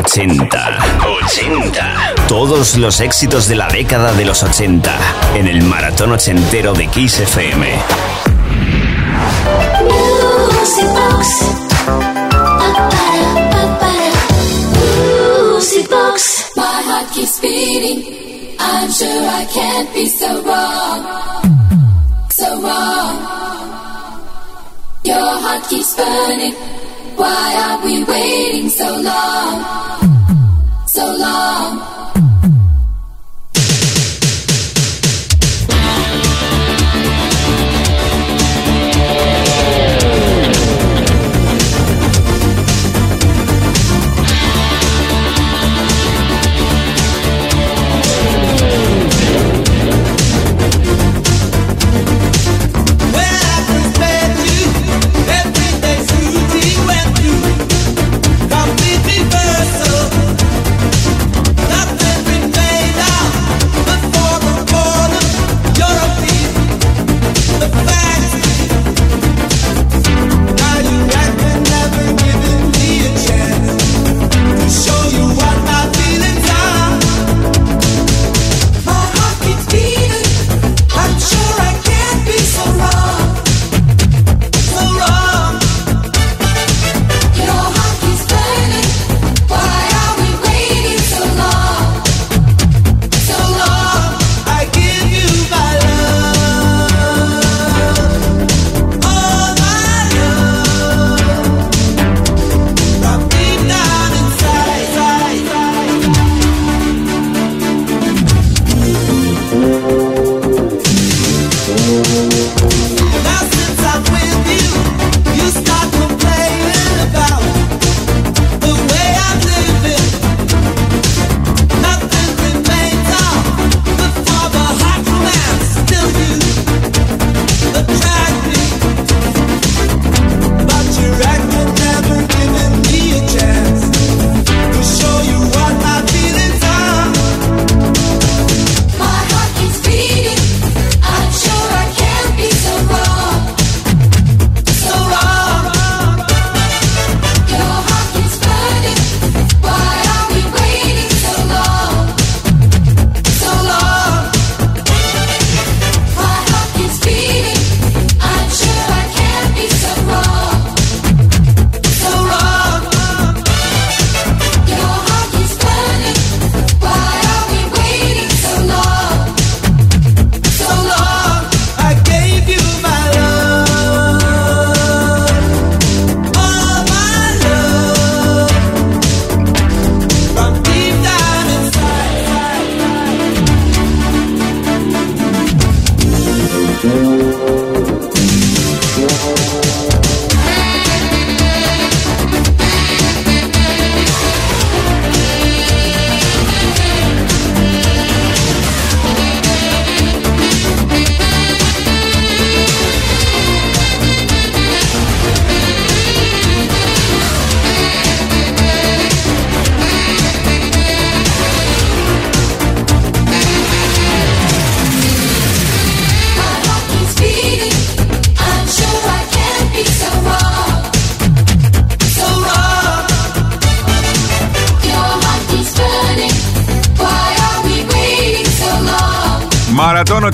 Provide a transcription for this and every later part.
80. 80. Todos los éxitos de la década de los 80 en el maratón ochentero de Kiss FM. Music Box. Music Box. My heart keeps beating. I'm sure I can't be so wrong. So wrong. Your heart keeps burning. Why are we waiting so long? So long.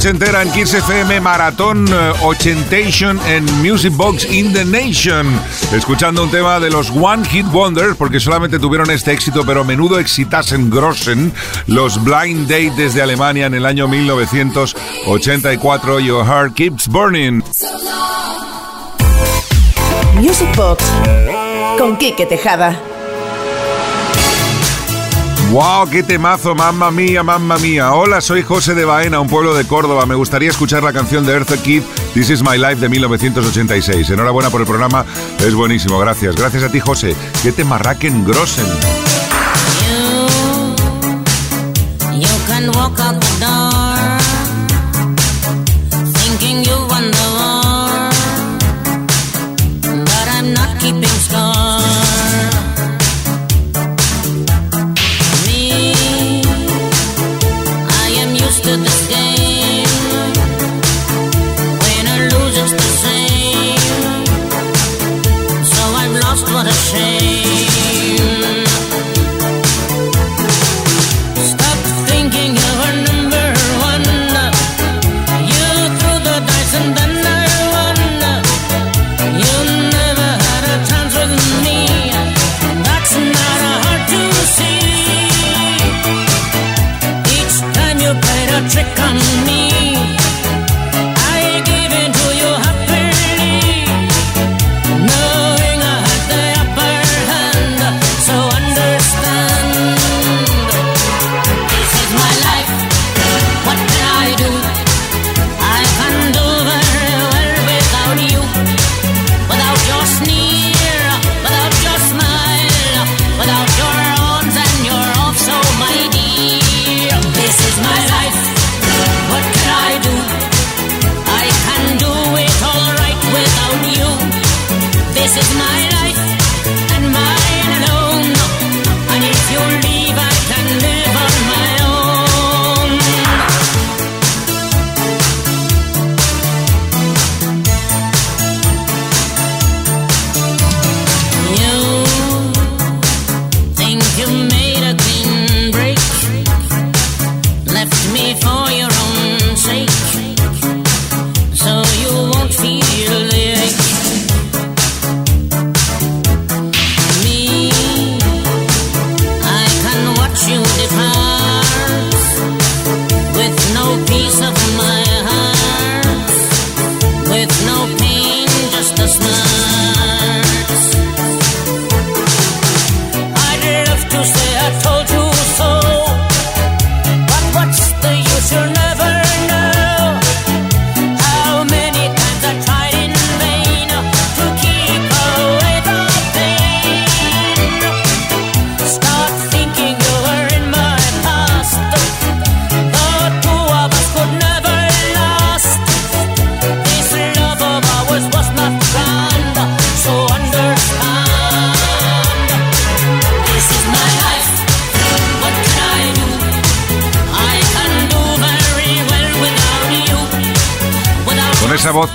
Ochentera en Kiss FM, Maratón eh, Ochentation en Music Box in the Nation. Escuchando un tema de los One Hit Wonders, porque solamente tuvieron este éxito, pero menudo exitasen grossen, los Blind Date desde Alemania en el año 1984, Your Heart Keeps Burning. Music Box con Kike Tejada. ¡Wow! ¡Qué temazo! ¡Mamma mía, mamma mía! Hola, soy José de Baena, un pueblo de Córdoba. Me gustaría escuchar la canción de Earth Kid, This Is My Life de 1986. Enhorabuena por el programa, es buenísimo, gracias. Gracias a ti, José. ¡Qué tema Raken.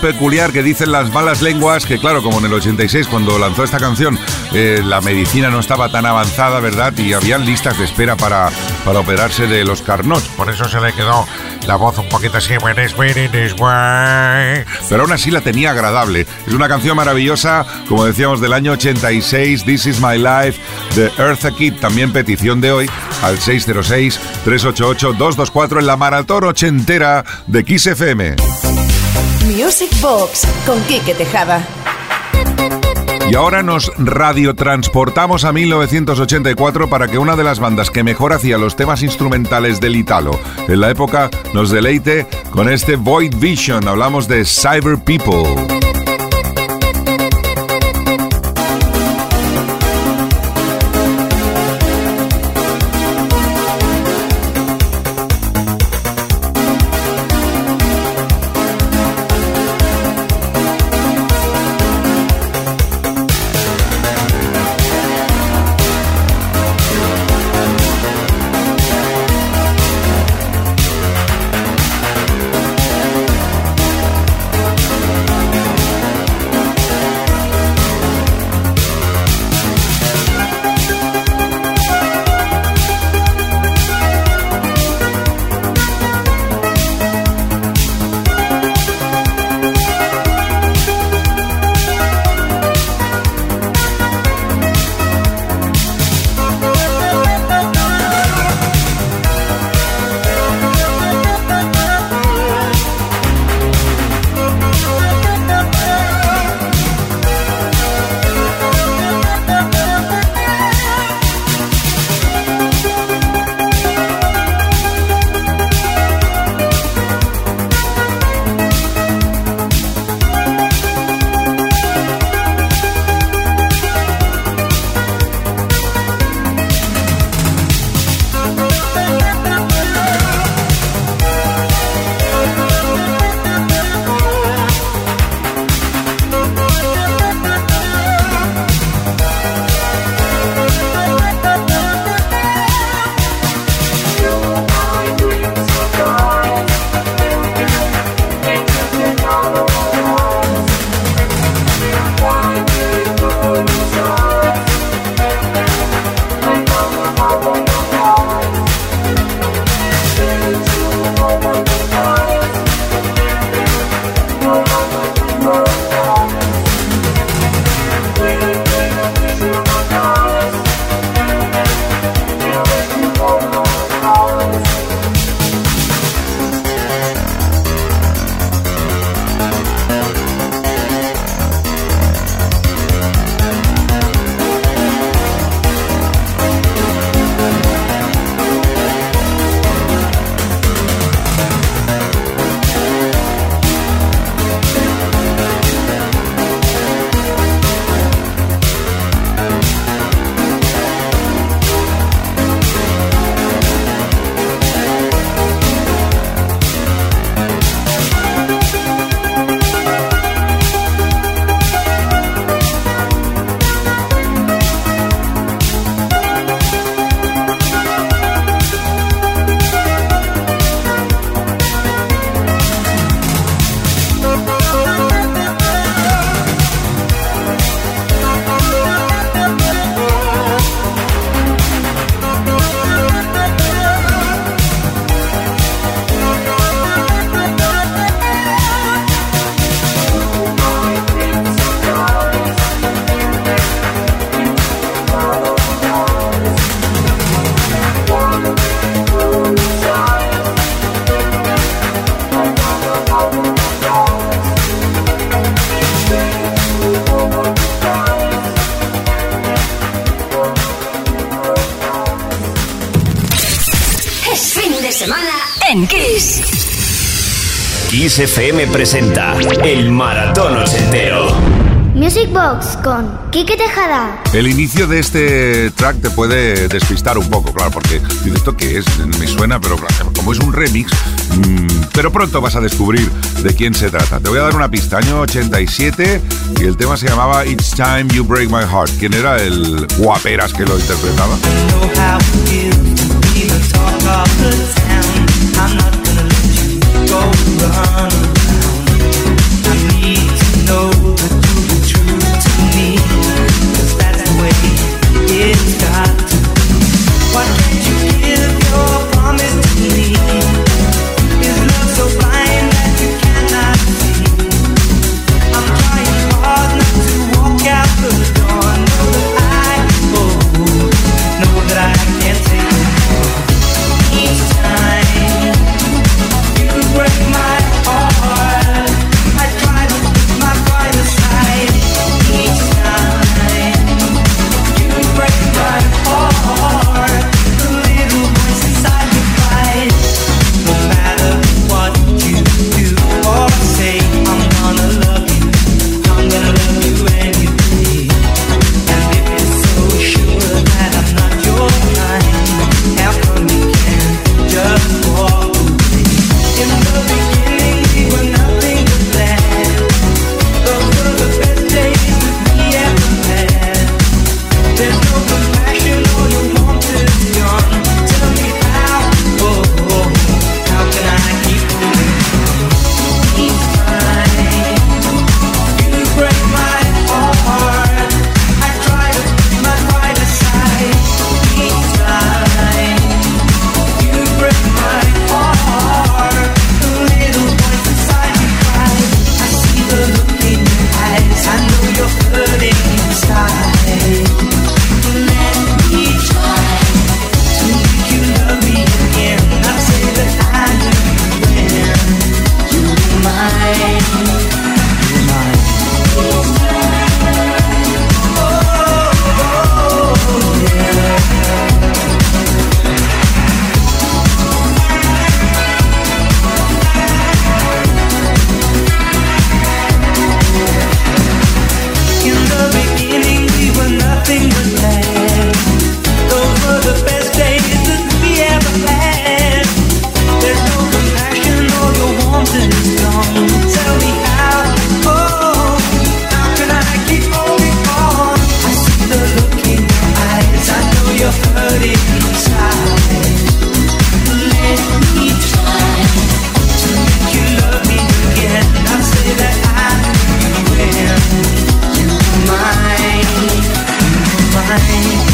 Peculiar que dicen las malas lenguas que, claro, como en el 86, cuando lanzó esta canción, eh, la medicina no estaba tan avanzada, ¿verdad? Y habían listas de espera para, para operarse de los carnots. Por eso se le quedó la voz un poquito así, pero aún así la tenía agradable. Es una canción maravillosa, como decíamos, del año 86, This Is My Life, de Eartha Kitt, también petición de hoy, al 606-388-224 en la maratón ochentera de Kiss FM. Music Box con Quique Tejada. Y ahora nos radiotransportamos a 1984 para que una de las bandas que mejor hacía los temas instrumentales del Italo en la época nos deleite con este Void Vision. Hablamos de Cyber People. Kiss FM presenta el Maratón Ochentero. Music Box con Kike Tejada. El inicio de este track te puede despistar un poco, claro, porque dices esto que es, me suena, pero claro, como es un remix, mmm, pero pronto vas a descubrir de quién se trata. Te voy a dar una pista, año 87, y el tema se llamaba Each Time You Break My Heart. ¿Quién era el guaperas que lo interpretaba? the honor.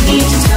Need to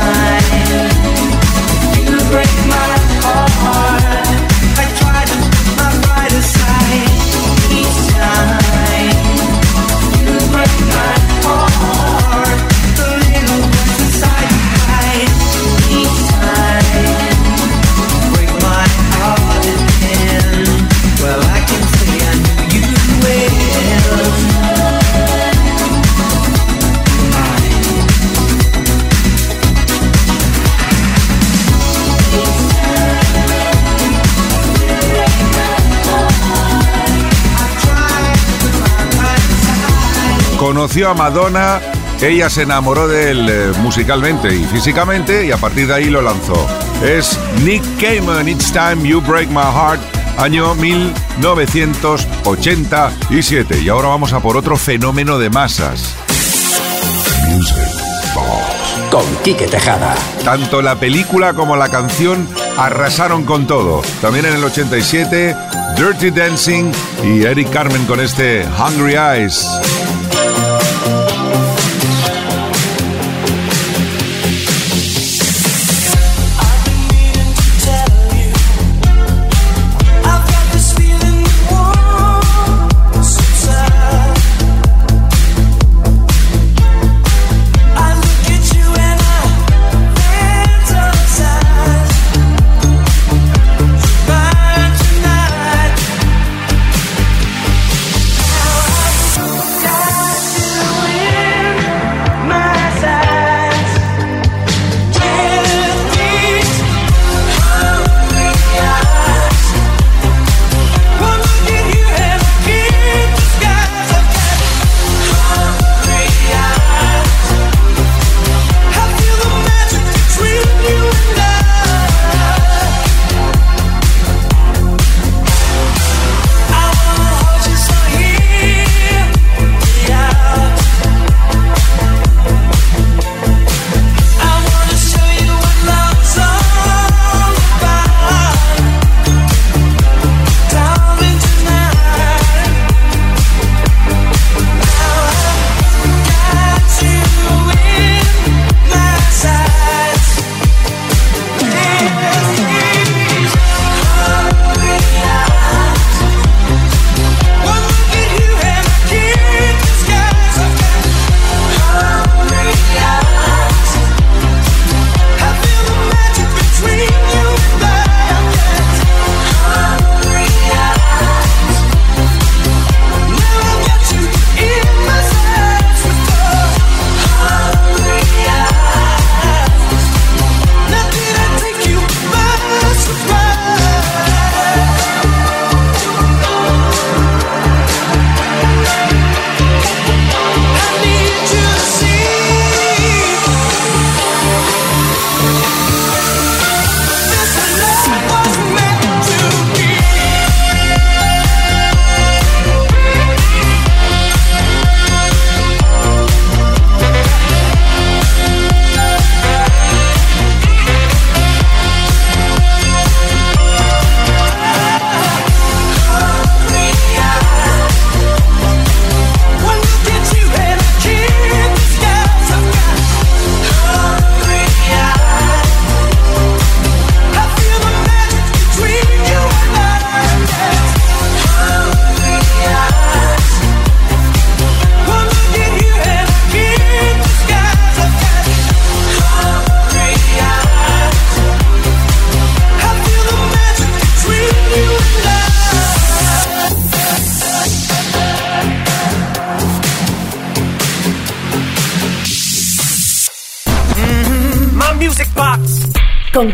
conoció a Madonna, ella se enamoró de él eh, musicalmente y físicamente y a partir de ahí lo lanzó. Es Nick Cayman, It's Time You Break My Heart, año 1987. Y ahora vamos a por otro fenómeno de masas. Con Quique Tejada. Tanto la película como la canción arrasaron con todo. También en el 87, Dirty Dancing y Eric Carmen con este Hungry Eyes.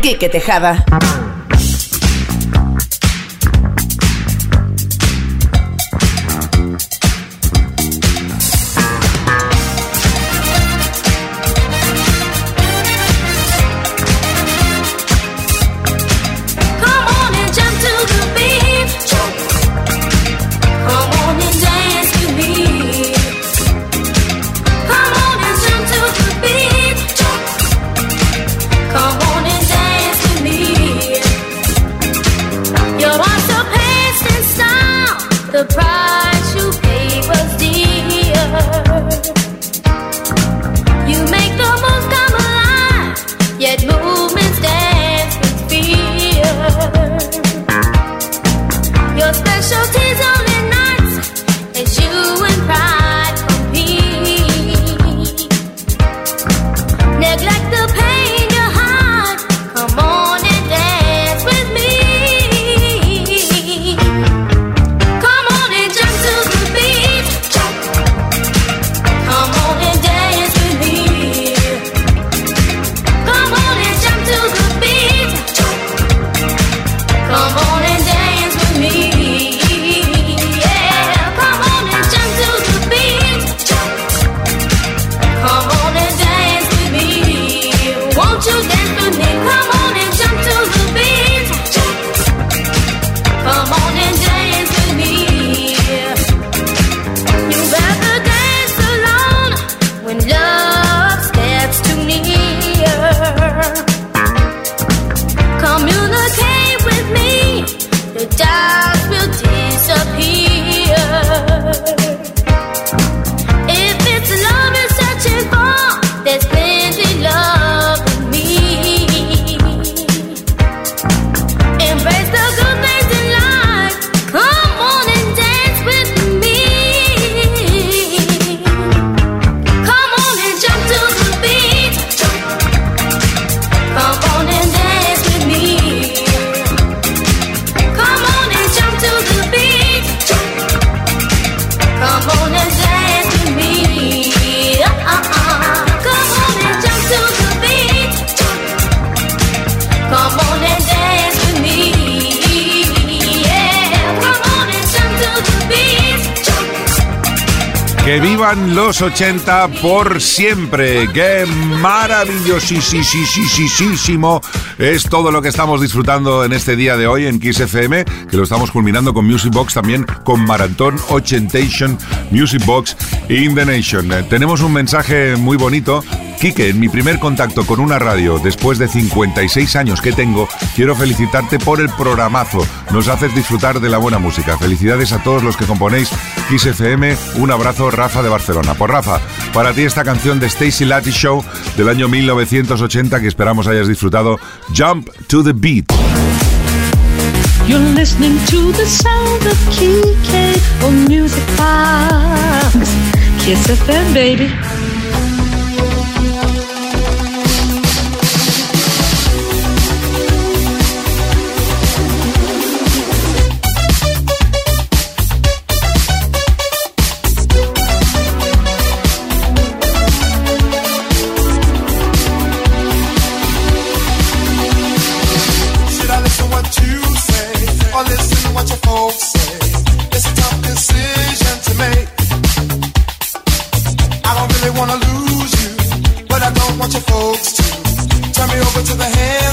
Quique Tejada. Los 80 por siempre. ¡Qué maravillosísimo! Es todo lo que estamos disfrutando en este día de hoy en Kiss FM, que lo estamos culminando con Music Box también con Maratón Ochentation Music Box in the Nation. Eh, tenemos un mensaje muy bonito Quique, en mi primer contacto con una radio, después de 56 años que tengo, quiero felicitarte por el programazo. Nos haces disfrutar de la buena música. Felicidades a todos los que componéis Kiss FM. Un abrazo, Rafa de Barcelona. Por Rafa, para ti esta canción de Stacy Lattice Show del año 1980 que esperamos hayas disfrutado, Jump to the Beat. You're listening to the sound of Music Box. Kiss FM, baby. folks. Turn me over to the hand.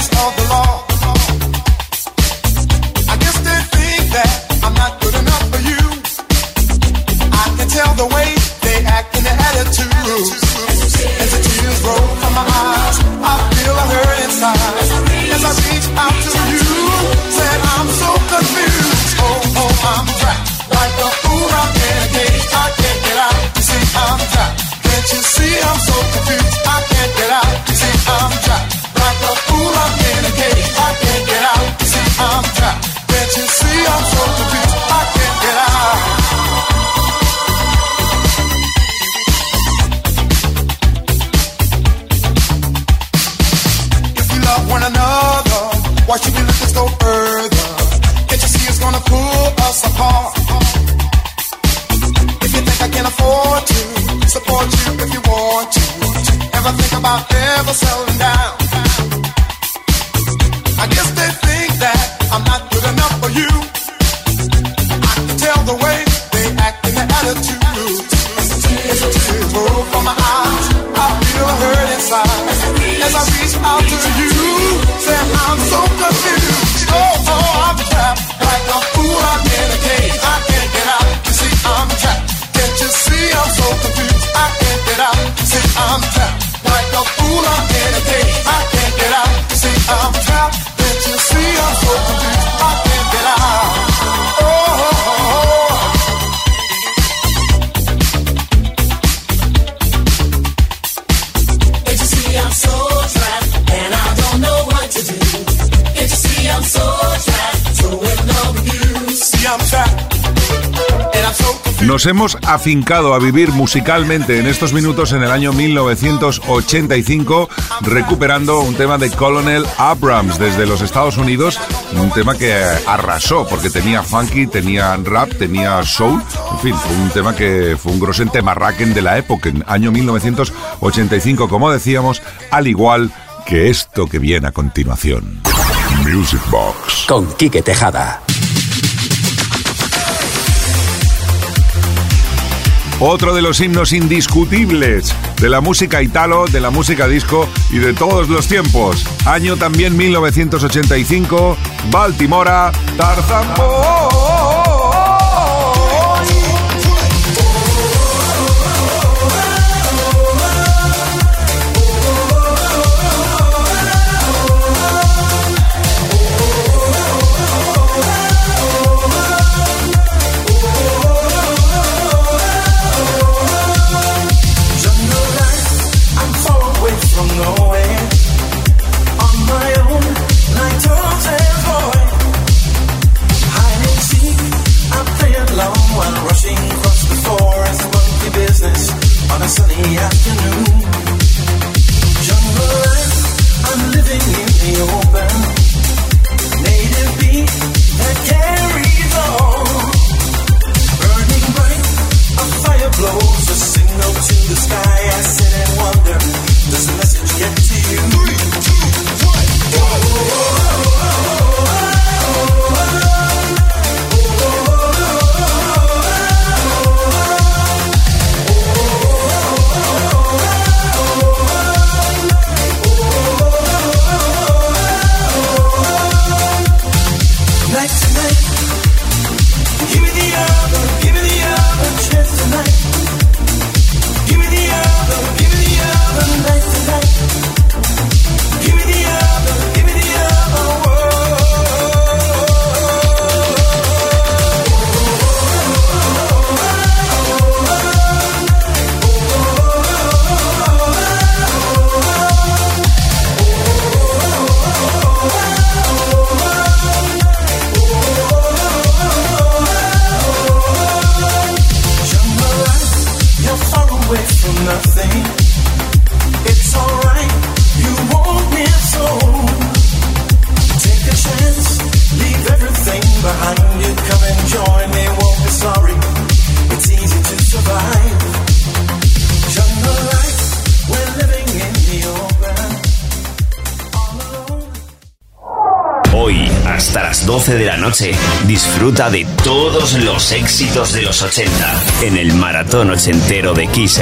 Nos hemos afincado a vivir musicalmente en estos minutos en el año 1985, recuperando un tema de Colonel Abrams desde los Estados Unidos, un tema que arrasó porque tenía funky, tenía rap, tenía soul, en fin, un tema que fue un grosente marraquen de la época, en año 1985, como decíamos, al igual que esto que viene a continuación. Music Box. Con Quique Tejada. Otro de los himnos indiscutibles de la música italo, de la música disco y de todos los tiempos. Año también 1985, Baltimora, Tarzan de Disfruta de todos los éxitos de los 80 en el maratón ochentero de Kiss.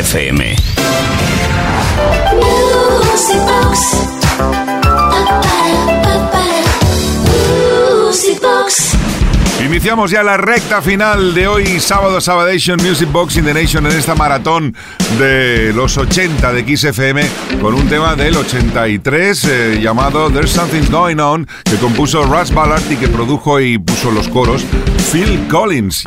Iniciamos ya la recta final de hoy, sábado Sabadation Music Box in the Nation, en esta maratón de los 80 de XFM, con un tema del 83 eh, llamado There's Something Going On, que compuso Russ Ballard y que produjo y puso los coros Phil Collins.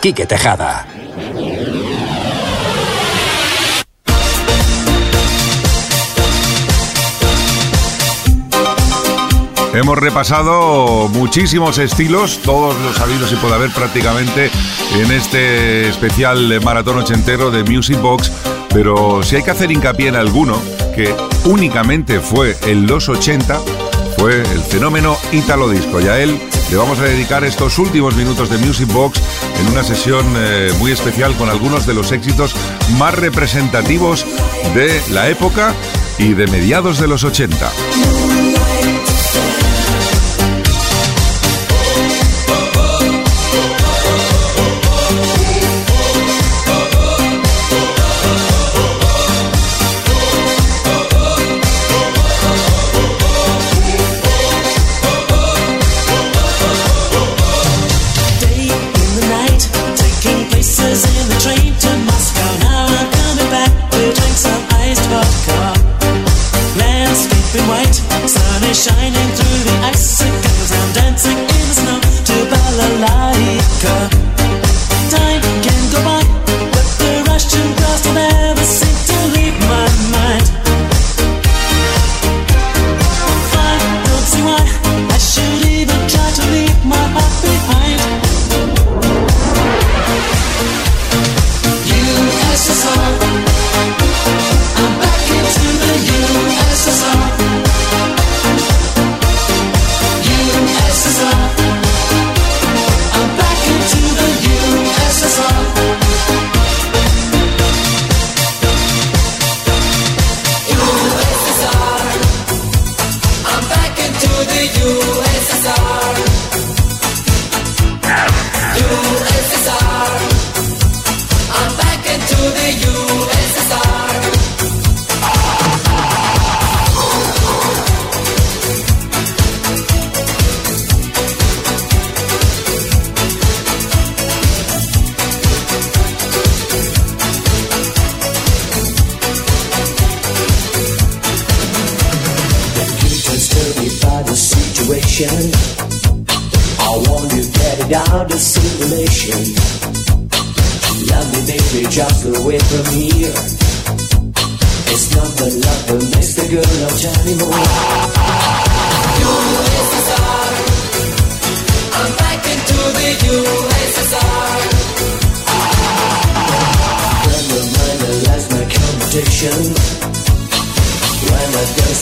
Quique Tejada. Hemos repasado muchísimos estilos, todos los sabidos y puede haber prácticamente en este especial maratón ochentero de Music Box, pero si hay que hacer hincapié en alguno, que únicamente fue en los 80, fue el fenómeno Italo Disco. Y a él le vamos a dedicar estos últimos minutos de Music Box en una sesión eh, muy especial con algunos de los éxitos más representativos de la época y de mediados de los 80. baby, just away from here. It's not the love that makes the girl out anymore. more. USSR, I'm back into the USSR.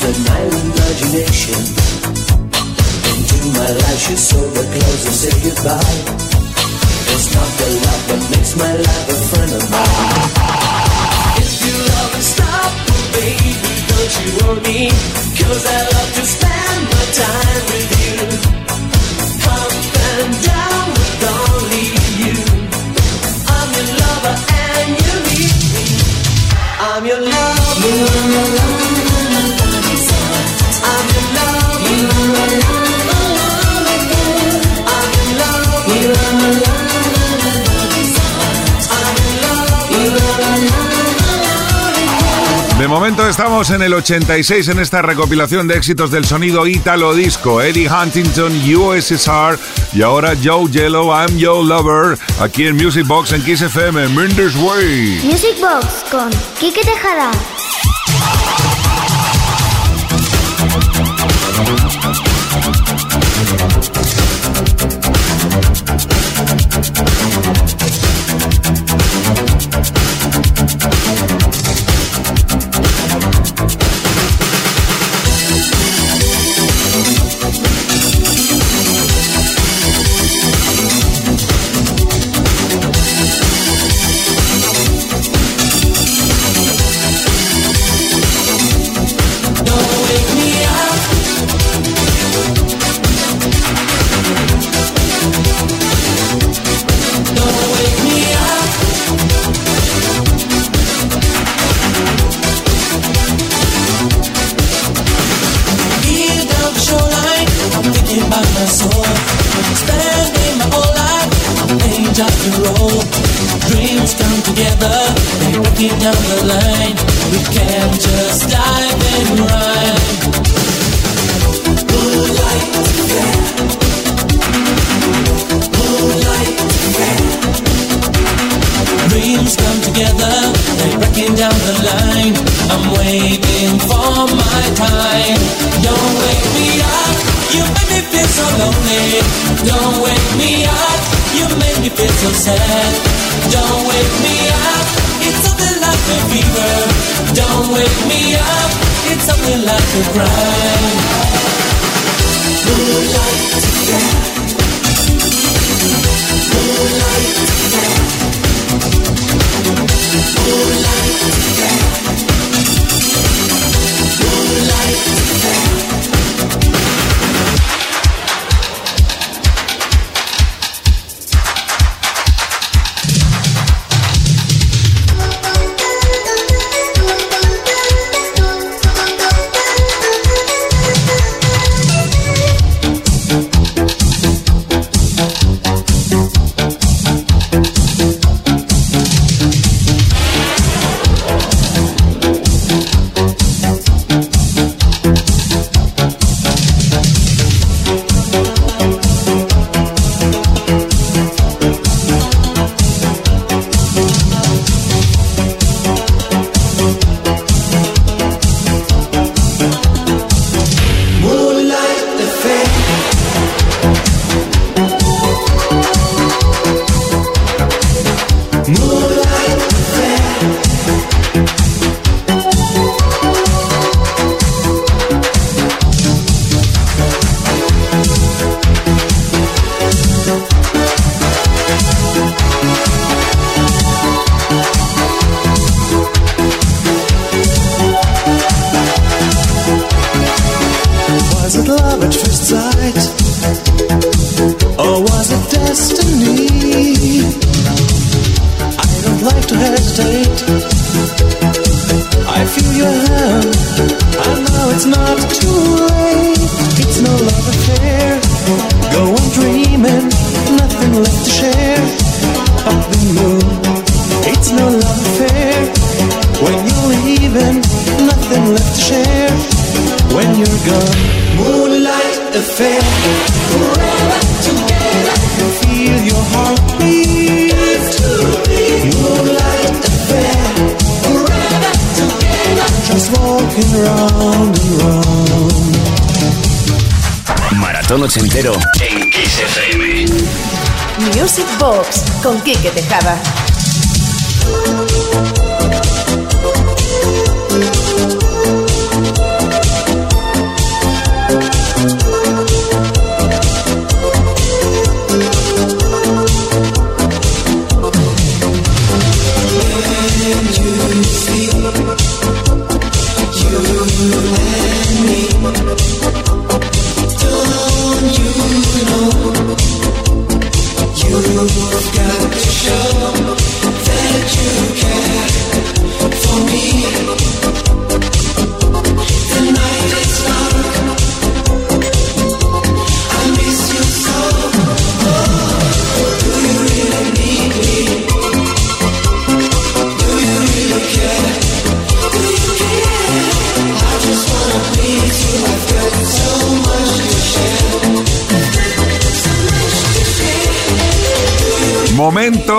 My imagination, into my life she saw the clothes and said goodbye. It's not the love that makes my life a friend of mine. If you love stop, baby, don't you want I love to spend my time with you. Up and down with only you. I'm your lover and you need me. I'm your lover. momento estamos en el 86 en esta recopilación de éxitos del sonido Italo Disco, Eddie Huntington, USSR y ahora Joe Yellow, I'm Your Lover, aquí en Music Box en Kiss FM, Minder's Way. Music Box con Kike Tejada. Con Quique Tejada.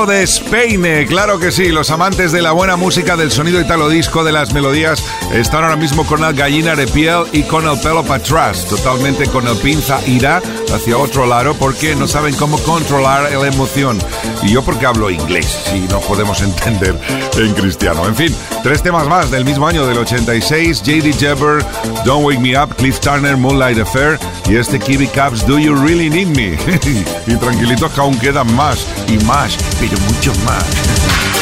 De Spain, claro que sí, los amantes de la buena música, del sonido italo disco, de las melodías, están ahora mismo con el gallina de piel y con el pelo para atrás, totalmente con el pinza irá hacia otro lado porque no saben cómo controlar la emoción. Y yo porque hablo inglés, si no podemos entender en cristiano. En fin, tres temas más del mismo año, del 86, JD Jabber, Don't Wake Me Up, Cliff Turner, Moonlight Affair y este Kiwi Caps, Do You Really Need Me? y tranquilitos que aún quedan más y más, pero mucho más.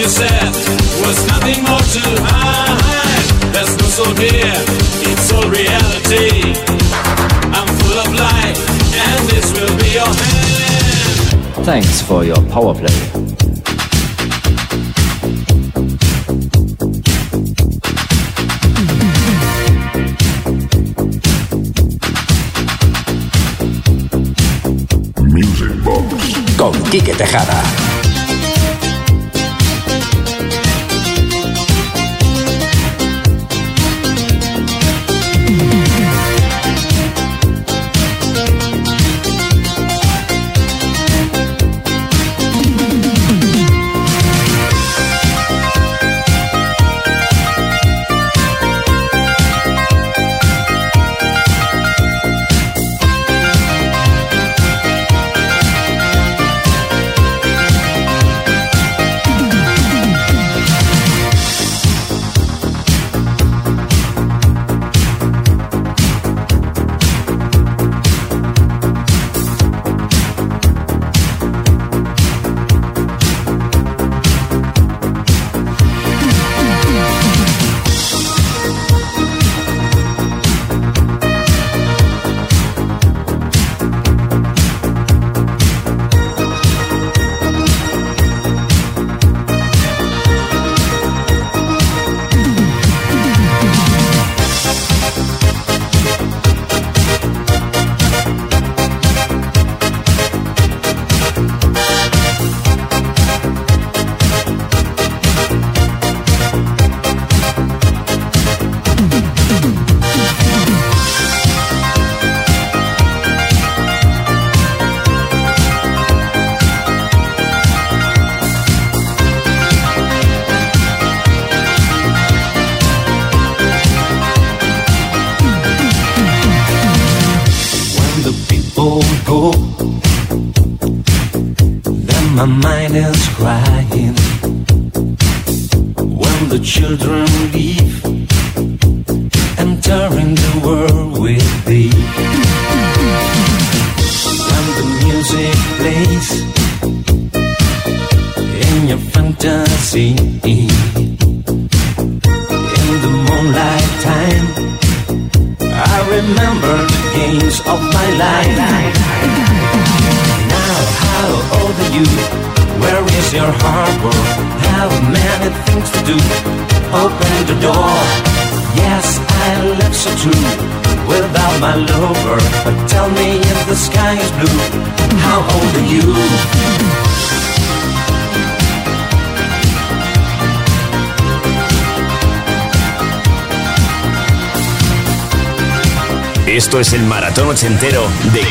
You said was nothing more to hide. There's no soul here, it's all reality. I'm full of life, and this will be your hand. Thanks for your power play. Con Quique Tejada.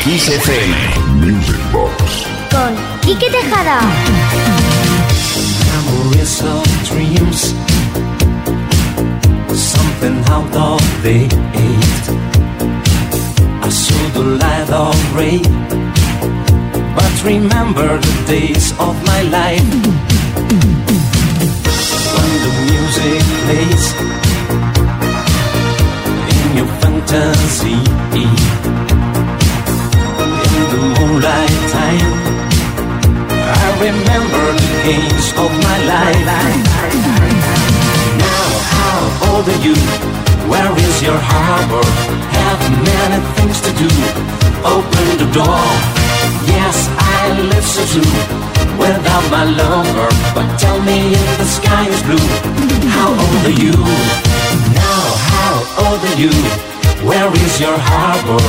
Ochentero de Kiss FM. Music Box. Con Quique Tejada. memories of dreams. Something out of date. I saw the light of rain. But remember the days of my life. When the music plays in your fantasy. The moonlight time. I remember the games of my life. Now, how old are you? Where is your harbor? Have many things to do. Open the door. Yes, I live so true without my lover. But tell me if the sky is blue. How old are you? Now, how old are you? Where is your harbor?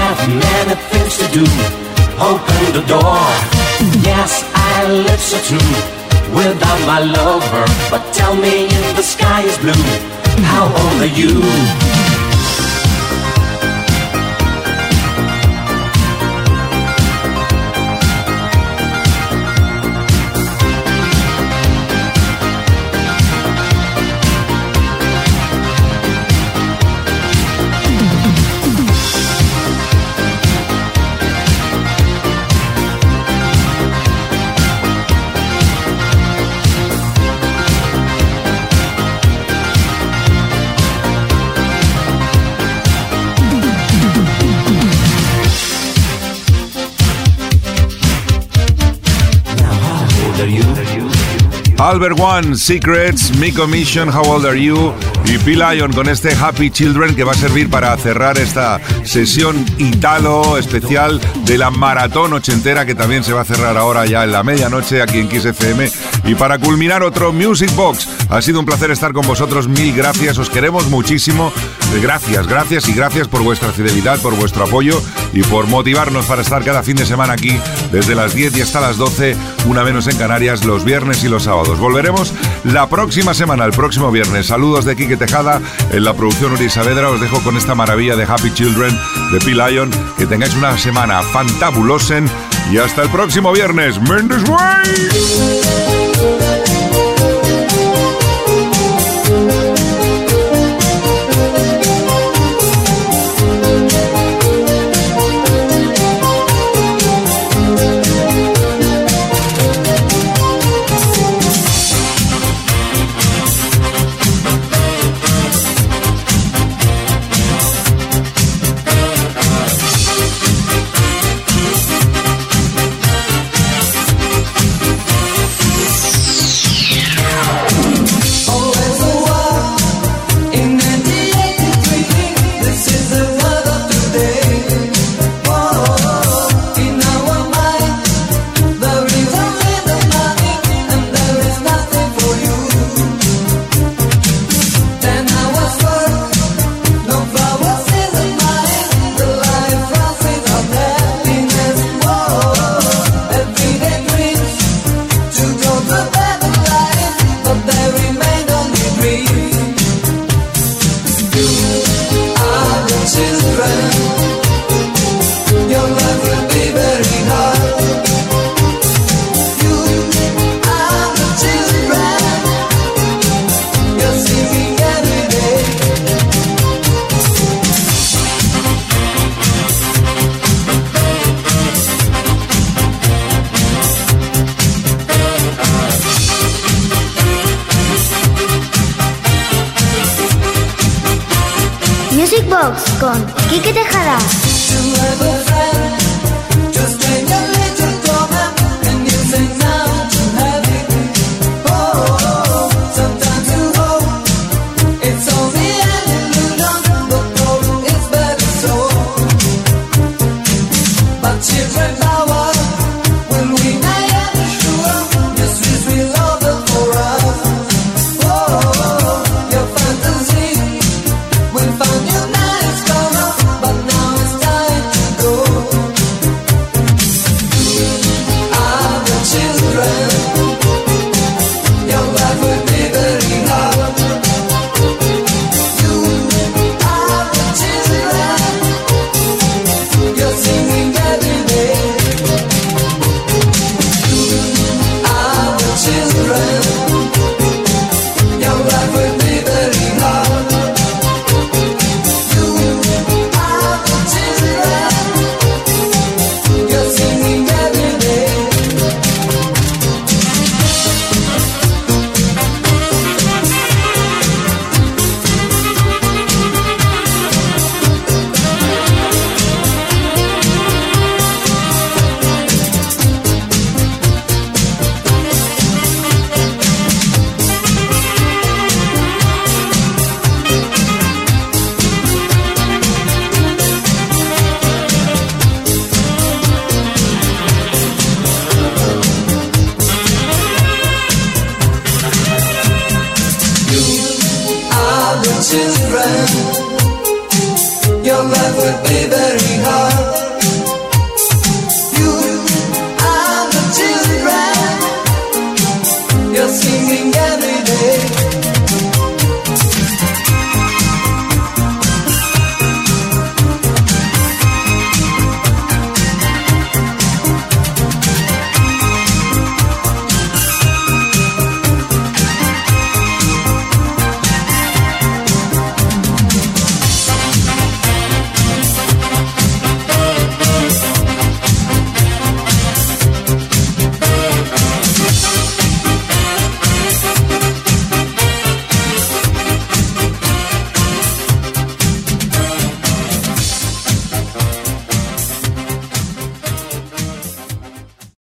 Have many things do. Open the door. Yes, I live so true without my lover. But tell me if the sky is blue. How old are you? Are you? Albert One, Secrets, Me Commission, How Old Are You y P. Lion con este Happy Children que va a servir para cerrar esta sesión italo especial de la maratón ochentera que también se va a cerrar ahora ya en la medianoche aquí en Kiss y para culminar otro Music Box. Ha sido un placer estar con vosotros, mil gracias, os queremos muchísimo. Gracias, gracias y gracias por vuestra fidelidad, por vuestro apoyo y por motivarnos para estar cada fin de semana aquí desde las 10 y hasta las 12, una menos en Canarias, los viernes y los sábados. Volveremos la próxima semana, el próximo viernes. Saludos de Quique Tejada, en la producción Uri Saavedra. Os dejo con esta maravilla de Happy Children de P. Lion. Que tengáis una semana fantabulosa y hasta el próximo viernes. Mendes Way.